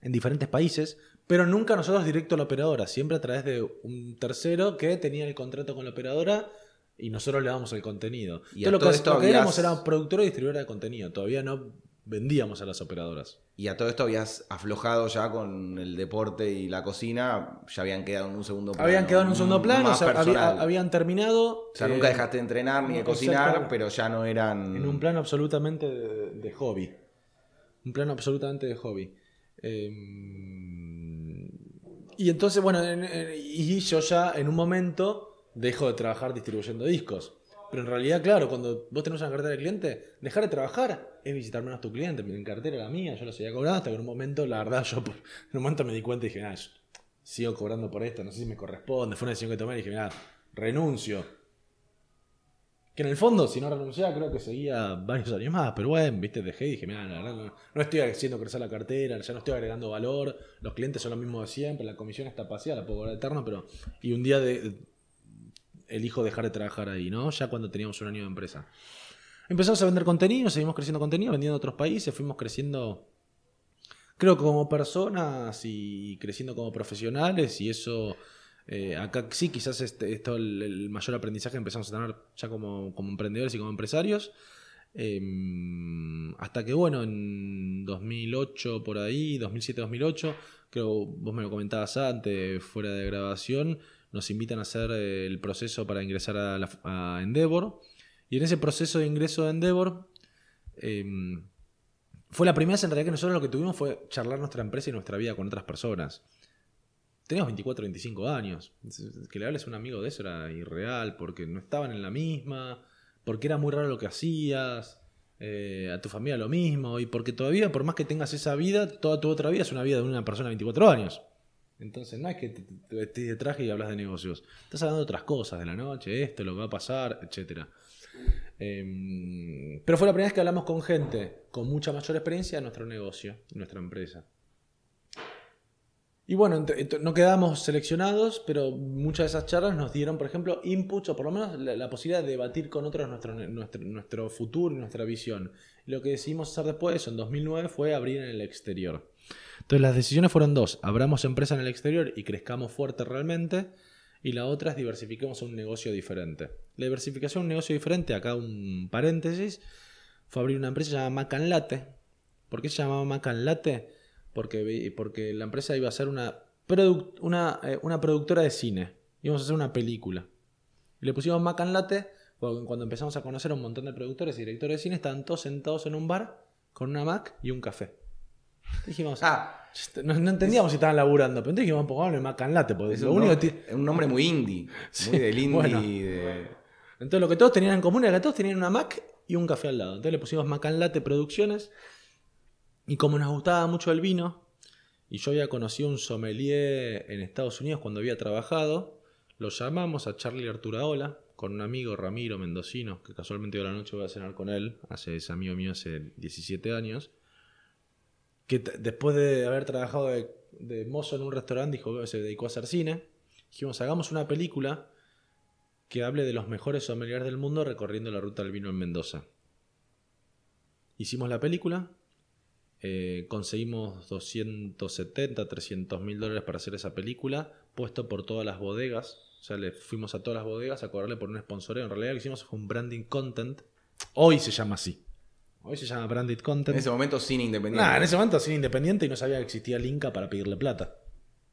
en diferentes países, pero nunca nosotros directo a la operadora, siempre a través de un tercero que tenía el contrato con la operadora y nosotros le damos el contenido. Y Entonces, lo todo que, esto lo que éramos era productora y distribuidora de contenido, todavía no vendíamos a las operadoras. Y a todo esto habías aflojado ya con el deporte y la cocina, ya habían quedado en un segundo plano. Habían quedado en un segundo plano, más o sea, había- habían terminado. O sea, eh, nunca dejaste de entrenar ni de cocinar, pero ya no eran. En un plano absolutamente de, de hobby. Un plano absolutamente de hobby. Eh, y entonces, bueno, en- en- y yo ya en un momento dejo de trabajar distribuyendo discos. Pero en realidad, claro, cuando vos tenés una cartera de cliente, dejar de trabajar es visitar menos tu cliente. Mi cartera era mía, yo la seguía cobrando hasta que en un momento, la verdad, yo por- en un momento me di cuenta y dije, ah, sigo cobrando por esto, no sé si me corresponde. Fue una decisión que tomé y dije, mira, renuncio. Que en el fondo, si no renunciaba, creo que seguía varios años más. Pero bueno, viste, dejé y dije, mira, la verdad, no, no estoy haciendo crecer la cartera, ya no estoy agregando valor, los clientes son los mismos de siempre, la comisión está paseada, la puedo cobrar eterno, pero. Y un día de, elijo dejar de trabajar ahí, ¿no? Ya cuando teníamos un año de empresa. Empezamos a vender contenido, seguimos creciendo contenido, vendiendo a otros países, fuimos creciendo, creo como personas y creciendo como profesionales y eso, eh, acá sí quizás este, esto el, el mayor aprendizaje que empezamos a tener ya como, como emprendedores y como empresarios. Eh, hasta que, bueno, en 2008 por ahí, 2007-2008, creo vos me lo comentabas antes, fuera de grabación, nos invitan a hacer eh, el proceso para ingresar a, la- Endeavor. Y en ese proceso de ingreso a Endeavor, eh, fue la primera vez en realidad que nosotros lo que tuvimos fue charlar nuestra empresa y nuestra vida con otras personas. Teníamos 24, 25 años. Que le hables a un amigo de eso era irreal, porque no estaban en la misma, porque era muy raro lo que hacías, eh, a tu familia lo mismo, y porque todavía, por más que tengas esa vida, toda tu otra vida es una vida de una persona de 24 años. Entonces no es que te, te vestís de traje y hablas de negocios. Estás hablando de otras cosas, de la noche, esto, lo que va a pasar, etcétera. Em, pero fue la primera vez que hablamos con gente con mucha mayor experiencia en nuestro negocio, en nuestra empresa. Y bueno, no quedamos seleccionados, pero muchas de esas charlas nos dieron, por ejemplo, inputs o por lo menos la, posibilidad de debatir con otros nuestro, nuestro, futuro y nuestra visión. Lo que decidimos hacer después, en 2009, fue abrir en el exterior. Entonces las decisiones fueron dos, abramos empresa en el exterior y crezcamos fuerte realmente, y la otra es diversifiquemos un negocio diferente. La diversificación un negocio diferente, acá un paréntesis, fue abrir una empresa llamada Macan Latte. ¿Por qué se llamaba Macan Latte? Porque, porque la empresa iba a ser eh, una productora de cine. Íbamos a hacer una película. Y le pusimos Macan Latte cuando empezamos a conocer a un montón de productores y directores de cine, estaban todos sentados en un bar con una Mac y un café. Dijimos, Ah, no, no entendíamos si estaban laburando, pero entonces dijimos, pongámosle Macan Latte. Porque es lo un, único que es un nombre muy indie. Sí, muy del indie. bueno. de- Entonces lo que todos tenían en común era que todos tenían una Mac y un café al lado. Entonces le pusimos Macan Latte Producciones. Y como nos gustaba mucho el vino, y yo había conocido un sommelier en Estados Unidos cuando había trabajado, lo llamamos a Charlie Arturaola con un amigo Ramiro Mendocino, que casualmente hoy a la noche voy a cenar con él, hace, es amigo mío hace 17 años, que después de haber trabajado de, mozo en un restaurante, dijo se dedicó a hacer cine. Dijimos, hagamos una película que hable de los mejores sommeliers del mundo recorriendo la ruta del vino en Mendoza. Hicimos la película, eh, conseguimos 270, 300 mil dólares para hacer esa película, puesto por todas las bodegas. O sea, le fuimos a todas las bodegas a cobrarle por un sponsoreo. En realidad lo que hicimos fue un branding content. Hoy se llama así. Hoy se llama branded En content. ese momento cine independiente. Nah, en ese momento sin independiente y no sabía que existía el Inca para pedirle plata.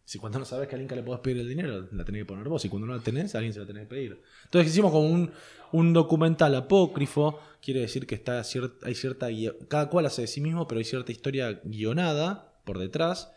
Si cuando no sabes que al Inca le podés pedir el dinero, la tenés que poner vos. Y cuando no la tenés, alguien se la tenés que pedir. Entonces hicimos como un, un documental apócrifo. Quiere decir que está cier- hay cierta Cada cual hace de sí mismo, pero hay cierta historia guionada por detrás.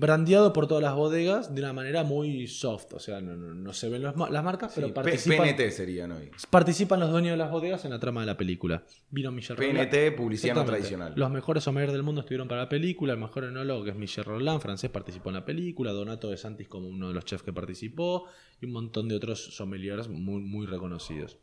Brandeado por todas las bodegas de una manera muy soft. O sea, no, no- no se ven los las marcas, Sí, pero participan, PNT serían hoy. participan los dueños de las bodegas en la trama de la película. Vino Michel Roland. PNT, publicidad no tradicional. Los mejores sommeliers del mundo estuvieron para la película. El mejor enólogo, que es Michel Roland, francés, participó en la película. Donato de Santis como uno de los chefs que participó. Y un montón de otros sommeliers muy, muy reconocidos.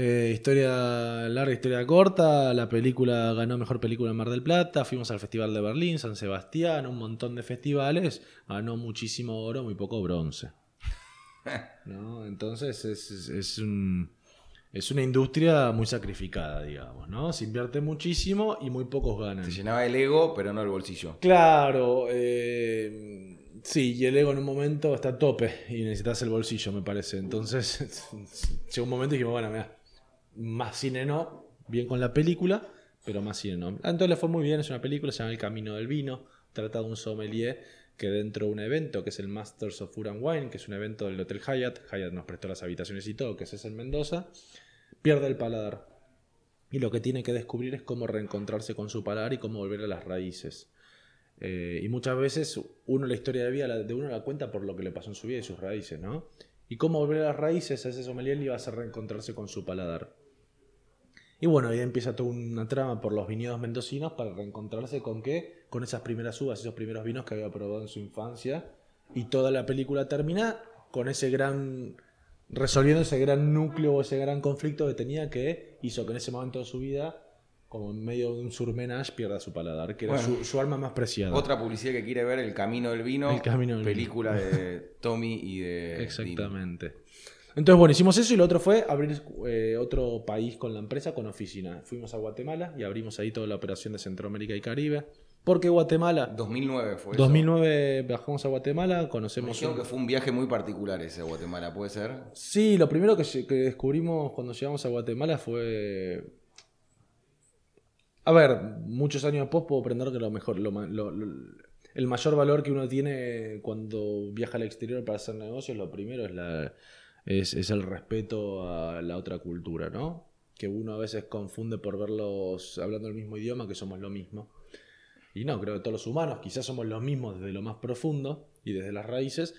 Eh, historia larga, historia corta. La película ganó mejor película en Mar del Plata. Fuimos al Festival de Berlín, San Sebastián, un montón de festivales. Ganó muchísimo oro, muy poco bronce. ¿No? Entonces es, es- es un, es una industria muy sacrificada, digamos, ¿no? Se invierte muchísimo y muy pocos ganan. Se llenaba el ego, pero no el bolsillo. Claro, eh, sí, y el ego en un momento está a tope y necesitas el bolsillo, me parece. Entonces, llegó un momento y dijimos, bueno, mira, más cine no, bien con la película, pero más cine no. Entonces le fue muy bien, es una película, se llama El Camino del Vino, trata de un sommelier que dentro de un evento que es el Masters of Food and Wine, que es un evento del Hotel Hyatt, Hyatt nos prestó las habitaciones y todo, que es en Mendoza, pierde el paladar. Y lo que tiene que descubrir es cómo reencontrarse con su paladar y cómo volver a las raíces. Eh, y muchas veces uno la historia de vida de uno la cuenta por lo que le pasó en su vida y sus raíces, ¿no? Y cómo volver a las raíces a ese sommelier le iba a hacer reencontrarse con su paladar. Y bueno, ahí empieza toda una trama por los viñedos mendocinos para reencontrarse con qué? Con esas primeras uvas, esos primeros vinos que había probado en su infancia. Y toda la película termina con ese gran. resolviendo ese gran núcleo o ese gran conflicto que tenía que hizo que en ese momento de su vida, como en medio de un surmenage, pierda su paladar, que era su, su, arma más preciada. Otra publicidad que quiere ver, El Camino del Vino. El Camino del película de Tommy y de. Exactamente. Entonces, bueno, hicimos eso y lo otro fue abrir eh, otro país con la empresa, con oficina. Fuimos a Guatemala y abrimos ahí toda la operación de Centroamérica y Caribe. ¿Por qué Guatemala? 2009 fue 2009 viajamos a Guatemala, conocemos... Me que fue un viaje muy particular ese a Guatemala, ¿puede ser? Sí, lo primero que, descubrimos cuando llegamos a Guatemala fue... A ver, muchos años después puedo aprender que lo mejor, el mayor valor que uno tiene cuando viaja al exterior para hacer negocios, lo primero es la es, el respeto a la otra cultura, ¿no? Que uno a veces confunde por verlos hablando el mismo idioma, que somos lo mismo. Y no, creo que todos los humanos quizás somos los mismos desde lo más profundo y desde las raíces,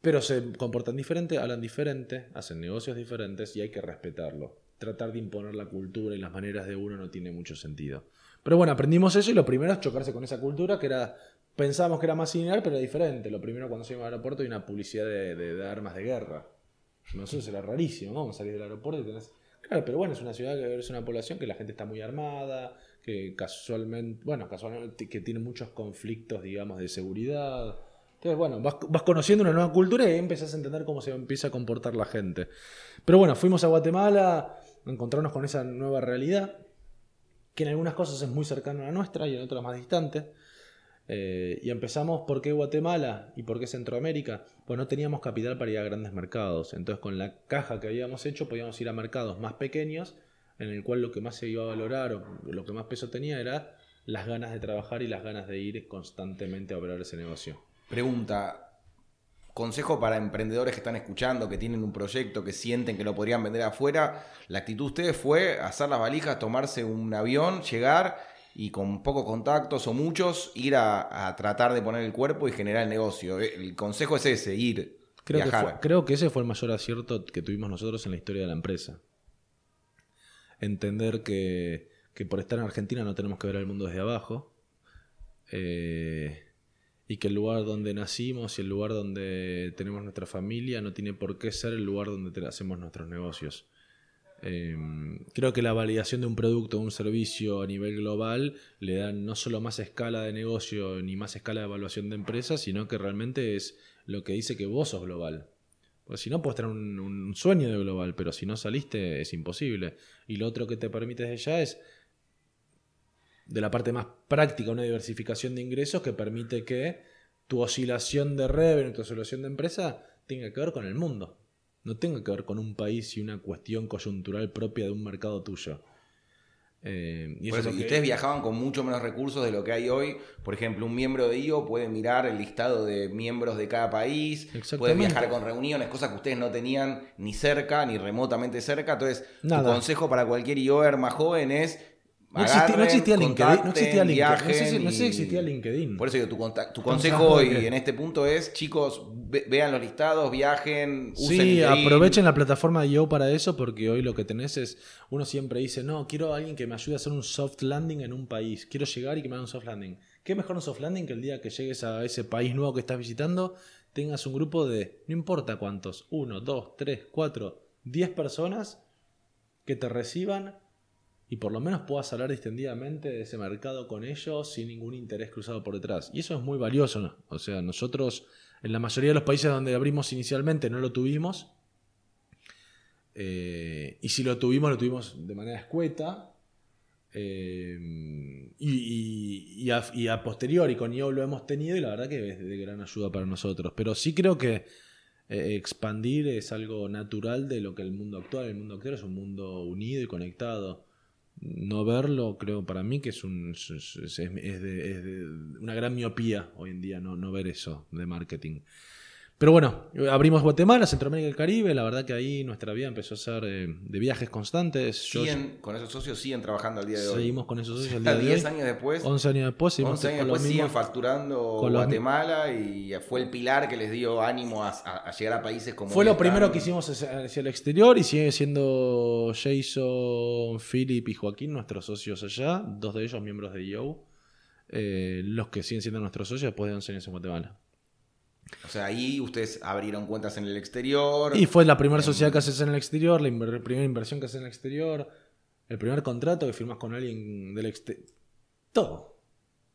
pero se comportan diferente, hablan diferente, hacen negocios diferentes y hay que respetarlo. Tratar de imponer la cultura y las maneras de uno no tiene mucho sentido. Pero bueno, aprendimos eso y lo primero es chocarse con esa cultura que era pensábamos que era más similar, pero diferente. Lo primero cuando salimos al aeropuerto hay una publicidad de, armas de guerra. Nosotros era rarísimo, ¿no? Salir del aeropuerto y tenés... Claro, pero bueno, es una ciudad que es una población que la gente está muy armada, que casualmente, bueno, casualmente que tiene muchos conflictos, digamos, de seguridad. Entonces, bueno, vas, vas conociendo una nueva cultura y empezás a entender cómo se empieza a comportar la gente. Pero bueno, fuimos a Guatemala a encontrarnos con esa nueva realidad, que en algunas cosas es muy cercana a la nuestra y en otras más distante. Eh, y empezamos, ¿por qué Guatemala y por qué Centroamérica? Pues no teníamos capital para ir a grandes mercados. Entonces con la caja que habíamos hecho podíamos ir a mercados más pequeños, en el cual lo que más se iba a valorar o lo que más peso tenía era las ganas de trabajar y las ganas de ir constantemente a operar ese negocio. Pregunta, consejo para emprendedores que están escuchando, que tienen un proyecto, que sienten que lo podrían vender afuera. La actitud de ustedes fue hacer las valijas, tomarse un avión, llegar y con pocos contactos o muchos ir a, tratar de poner el cuerpo y generar el negocio. Eh, el consejo es ese, ir. Creo Que creo que ese fue el mayor acierto que tuvimos nosotros en la historia de la empresa. Entender que, por estar en Argentina no tenemos que ver el mundo desde abajo. Eh, y que el lugar donde nacimos y el lugar donde tenemos nuestra familia no tiene por qué ser el lugar donde hacemos nuestros negocios. Em, creo que la validación de un producto o un servicio a nivel global le da no solo más escala de negocio ni más escala de evaluación de empresa, sino que realmente es lo que dice que vos sos global. Porque si no, puedes tener un, sueño de global, pero si no saliste es imposible. Y lo otro que te permite desde ya es, de la parte más práctica, una diversificación de ingresos que permite que tu oscilación de revenue, tu oscilación de empresa tenga que ver con el mundo no tenga que ver con un país y una cuestión coyuntural propia de un mercado tuyo. Eh, y, ustedes viajaban con mucho menos recursos de lo que hay hoy. Por ejemplo, un miembro de IO puede mirar el listado de miembros de cada país, puede viajar con reuniones, cosas que ustedes no tenían ni cerca, ni remotamente cerca. Entonces, tu consejo para cualquier IOer más joven es no existía, LinkedIn. No existía LinkedIn. No, sé, si existía LinkedIn. Por eso digo, tu, consejo hoy en este punto es, chicos, vean los listados, viajen, usen Sí, aprovechen la plataforma de Yo para eso, porque hoy lo que tenés es, uno siempre dice, no, quiero a alguien que me ayude a hacer un soft landing en un país. Quiero llegar y que me haga un soft landing. ¿Qué mejor un soft landing que el día que llegues a ese país nuevo que estás visitando, tengas un grupo de, no importa cuántos, uno, dos, tres, cuatro, diez personas que te reciban y por lo menos puedas hablar distendidamente de ese mercado con ellos sin ningún interés cruzado por detrás. Y eso es muy valioso. O sea, nosotros en la mayoría de los países donde abrimos inicialmente no lo tuvimos. Eh, y si lo tuvimos, lo tuvimos de manera escueta. Eh, y, y, a, y, a, posteriori con IO lo hemos tenido y la verdad que es de gran ayuda para nosotros. Pero sí creo que eh, expandir es algo natural de lo que el mundo actual, el mundo actual es un mundo unido y conectado. No verlo, creo para mí que es, un, es, es, de una gran miopía hoy en día no, no ver eso de marketing. Pero bueno, abrimos Guatemala, Centroamérica y el Caribe. La verdad que ahí nuestra vida empezó a ser eh, de viajes constantes. ¿Siguen, con esos socios siguen trabajando al día de hoy. Seguimos con esos socios al día de hoy. 10 años después. 11 años después. 11 años después siguen facturando Guatemala y fue el pilar que les dio ánimo a, a llegar a países como. Fue lo primero que hicimos hacia el exterior y sigue siendo Jason, Philip y Joaquín nuestros socios allá. Dos de ellos miembros de Yo. Eh, los que siguen siendo nuestros socios después de 11 años en Guatemala. O sea, ahí ustedes abrieron cuentas en el exterior. Y fue la primera sociedad que haces en el exterior, la primera inversión que haces en el exterior, el primer contrato que firmas con alguien del exterior. Todo.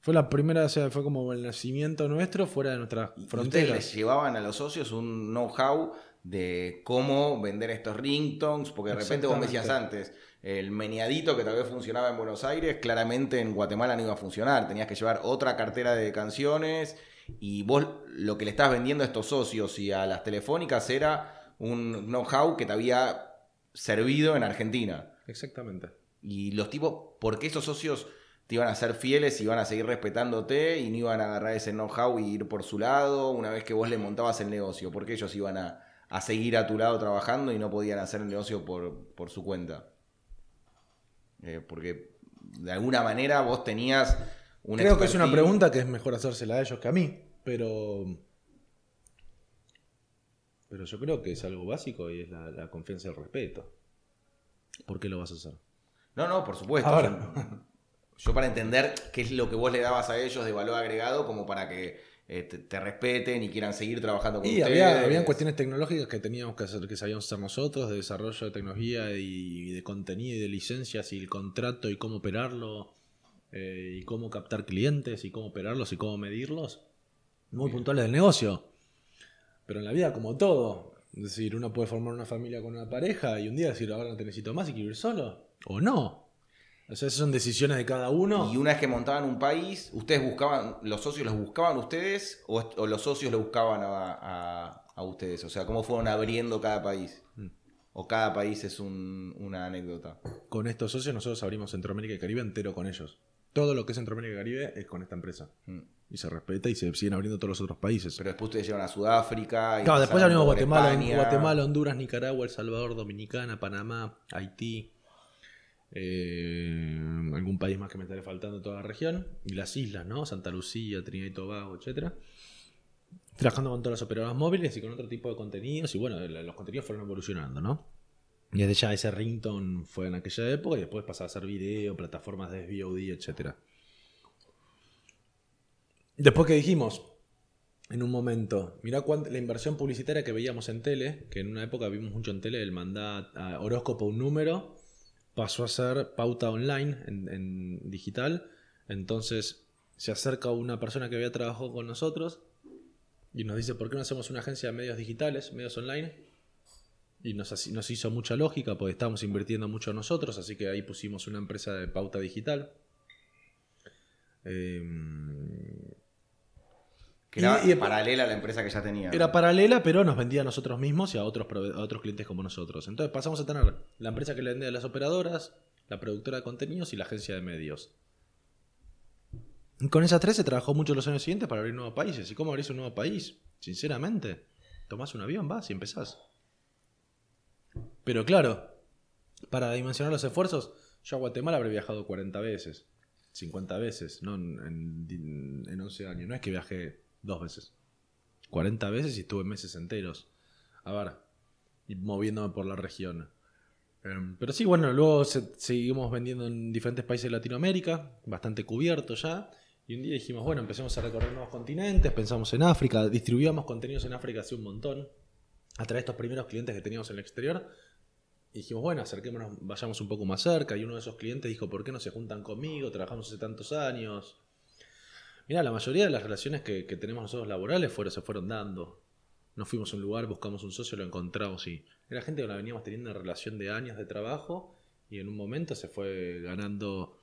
Fue la primera, o sea, fue como el nacimiento nuestro fuera de nuestras fronteras. Ustedes les llevaban a los socios un know-how de cómo vender estos ringtones, porque de repente vos me decías antes, el meneadito que tal vez funcionaba en Buenos Aires, claramente en Guatemala no iba a funcionar. Tenías que llevar otra cartera de canciones y vos lo que le estás vendiendo a estos socios y a las telefónicas era un know-how que te había servido en Argentina. Exactamente. Y los tipos, ¿por qué esos socios te iban a ser fieles y iban a seguir respetándote y no iban a agarrar ese know-how y ir por su lado una vez que vos le montabas el negocio? ¿Por qué ellos iban a, a seguir a tu lado trabajando y no podían hacer el negocio por, por su cuenta? Eh, porque de alguna manera vos tenías Creo que es una pregunta que es mejor hacérsela a ellos que a mí, pero. Pero yo creo que es algo básico y es la, confianza y el respeto. ¿Por qué lo vas a hacer? No, no, por supuesto. Yo, para entender qué es lo que vos le dabas a ellos de valor agregado, como para que eh, te, respeten y quieran seguir trabajando con y ustedes. Había, habían cuestiones tecnológicas que teníamos que hacer, que sabíamos hacer nosotros, de desarrollo de tecnología y de contenido y de licencias y el contrato y cómo operarlo eh, y cómo captar clientes y cómo operarlos y cómo medirlos. Muy puntuales del negocio. Pero en la vida, como todo, es decir, uno puede formar una familia con una pareja y un día decir, ahora no te necesito más y quiero ir solo. O no. O sea, esas son decisiones de cada uno. Y una vez que montaban un país, ¿ustedes buscaban, los socios los buscaban ustedes o, los socios los buscaban a, a, ustedes? O sea, ¿cómo fueron abriendo cada país? Mm. ¿O cada país es un, una anécdota? Con estos socios nosotros abrimos Centroamérica y Caribe entero con ellos todo lo que es Centroamérica y Caribe es con esta empresa. Mm. Y se respeta y se siguen abriendo todos los otros países. Pero después ustedes llevan a Sudáfrica. claro, después abrimos Guatemala, Guatemala, Honduras, Nicaragua, El Salvador, Dominicana, Panamá, Haití. Eh, algún país más que me estaré faltando toda la región. Y las islas, ¿no? Santa Lucía, Trinidad y Tobago, etcétera Trabajando con todas las operadoras móviles y con otro tipo de contenidos. Y bueno, los contenidos fueron evolucionando, ¿no? Y desde ya ese ringtone fue en aquella época y después pasaba a ser video, plataformas de SVOD, etc. Después que dijimos, en un momento, mirá la inversión publicitaria que veíamos en tele, que en una época vimos mucho en tele, el mandar horóscopo un número, pasó a ser pauta online en digital. Entonces se acerca una persona que había trabajado con nosotros y nos dice, ¿por qué no hacemos una agencia de medios digitales, medios online? Y nos, nos, hizo mucha lógica porque estábamos invirtiendo mucho nosotros, así que ahí pusimos una empresa de pauta digital. Em, que era paralela a la empresa que ya tenía. Era paralela, pero nos vendía a nosotros mismos y a otros, a otros clientes como nosotros. Entonces pasamos a tener la empresa que le vendía a las operadoras, la productora de contenidos y la agencia de medios. Y con esas tres se trabajó mucho los años siguientes para abrir nuevos países. ¿Y cómo abrís un nuevo país? Sinceramente, tomás un avión, vas y empezás. Pero claro, para dimensionar los esfuerzos, yo a Guatemala habré viajado 40 veces, 50 veces, no en, en, 11 años. No es que viajé dos veces. 40 veces y estuve meses enteros. A ver, moviéndome por la región. Em, pero sí, bueno, luego seguimos vendiendo en diferentes países de Latinoamérica, bastante cubierto ya. Y un día dijimos, bueno, empecemos a recorrer nuevos continentes, pensamos en África, distribuíamos contenidos en África hace un montón, a través de estos primeros clientes que teníamos en el exterior. Y dijimos, bueno, acerquémonos, vayamos un poco más cerca. Y uno de esos clientes dijo, ¿por qué no se juntan conmigo? Trabajamos hace tantos años. Mira, la mayoría de las relaciones que, tenemos nosotros laborales se fueron dando. Nos fuimos a un lugar, buscamos un socio, lo encontramos y era gente con la veníamos teniendo una relación de años de trabajo y en un momento se fue ganando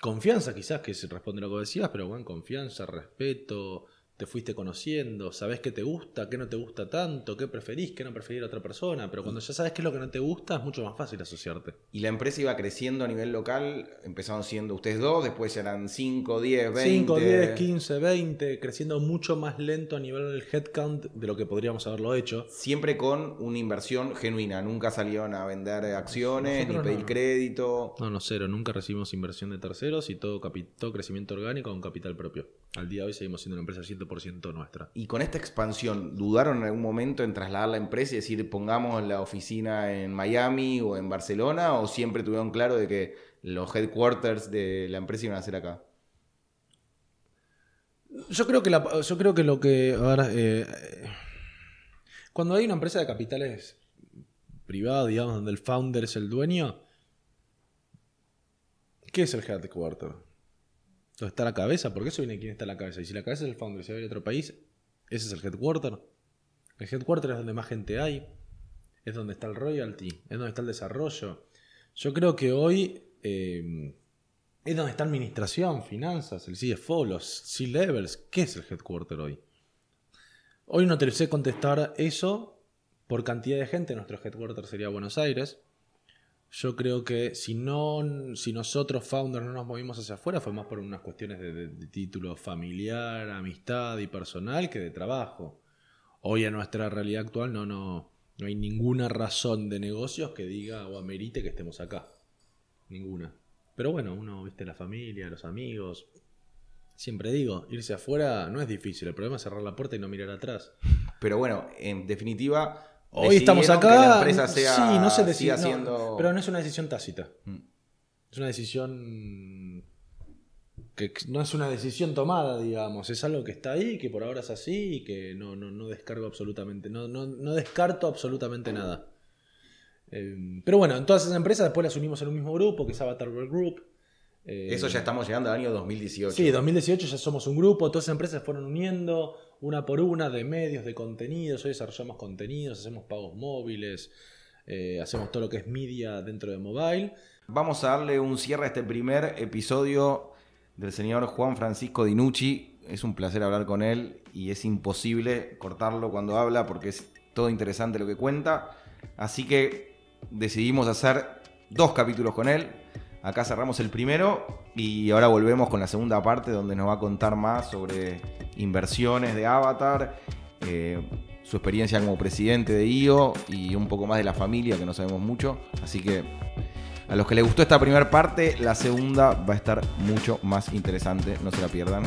confianza, quizás, que se responde a lo que decías, pero bueno, confianza, respeto, te fuiste conociendo, sabes qué te gusta, qué no te gusta tanto, qué preferís, qué no preferís a otra persona, pero cuando ya sabes qué es lo que no te gusta es mucho más fácil asociarte. Y la empresa iba creciendo a nivel local, empezaron siendo ustedes dos, después eran 5, 10, 20. 5, 10, 15, 20, creciendo mucho más lento a nivel del headcount de lo que podríamos haberlo hecho. Siempre con una inversión genuina, nunca salieron a vender acciones, ni pedir crédito. No, no, cero, nunca recibimos inversión de terceros y todo, todo crecimiento orgánico con capital propio. Al día de hoy seguimos siendo una empresa 100% nuestra. Y con esta expansión, ¿dudaron en algún momento en trasladar la empresa y decir, pongamos la oficina en Miami o en Barcelona? ¿O siempre tuvieron claro de que los headquarters de la empresa iban a ser acá? Yo creo que, yo creo que lo que. Eh, cuando hay una empresa de capitales privada, digamos, donde el founder es el dueño, ¿qué es el headquarter? ¿Dónde está la cabeza? Porque eso viene quién está en la cabeza. Y si la cabeza es el founder se va a otro país, ese es el headquarter. El headquarter es donde más gente hay, es donde está el royalty, es donde está el desarrollo. Yo creo que hoy eh, es donde está administración, finanzas, el CFO, los C-levels. ¿Qué es el headquarter hoy? Hoy no te sé contestar eso por cantidad de gente. Nuestro headquarter sería Buenos Aires. Yo creo que si no, si nosotros founders no nos movimos hacia afuera fue más por unas cuestiones de, título familiar, amistad y personal que de trabajo. Hoy en nuestra realidad actual no, no, no hay ninguna razón de negocios que diga o amerite que estemos acá. Ninguna. Pero bueno, uno, viste, la familia, los amigos. Siempre digo, irse afuera no es difícil. El problema es cerrar la puerta y no mirar atrás. Pero bueno, en definitiva, Hoy estamos acá. sí, no se decide. pero no es una decisión tácita. Mm. Es una decisión que no es una decisión tomada, digamos. Es algo que está ahí, que por ahora es así y que no, no, descargo absolutamente. No, no, descarto absolutamente nada. Eh, pero bueno, en todas esas empresas después las unimos en un mismo grupo, que es Avatar World Group. Eso ya estamos llegando al año 2018. Sí, 2018 ya somos un grupo, todas esas empresas fueron uniendo una por una de medios, de contenidos. Hoy desarrollamos contenidos, hacemos pagos móviles, eh, hacemos todo lo que es media dentro de mobile. Vamos a darle un cierre a este primer episodio del señor Juan Francisco Dinucci. Es un placer hablar con él y es imposible cortarlo cuando habla porque es todo interesante lo que cuenta. Así que decidimos hacer dos capítulos con él. Acá cerramos el primero y ahora volvemos con la segunda parte donde nos va a contar más sobre inversiones de Avatar, eh, su experiencia como presidente de IO y un poco más de la familia que no sabemos mucho. Así que a los que les gustó esta primera parte, la segunda va a estar mucho más interesante, no se la pierdan.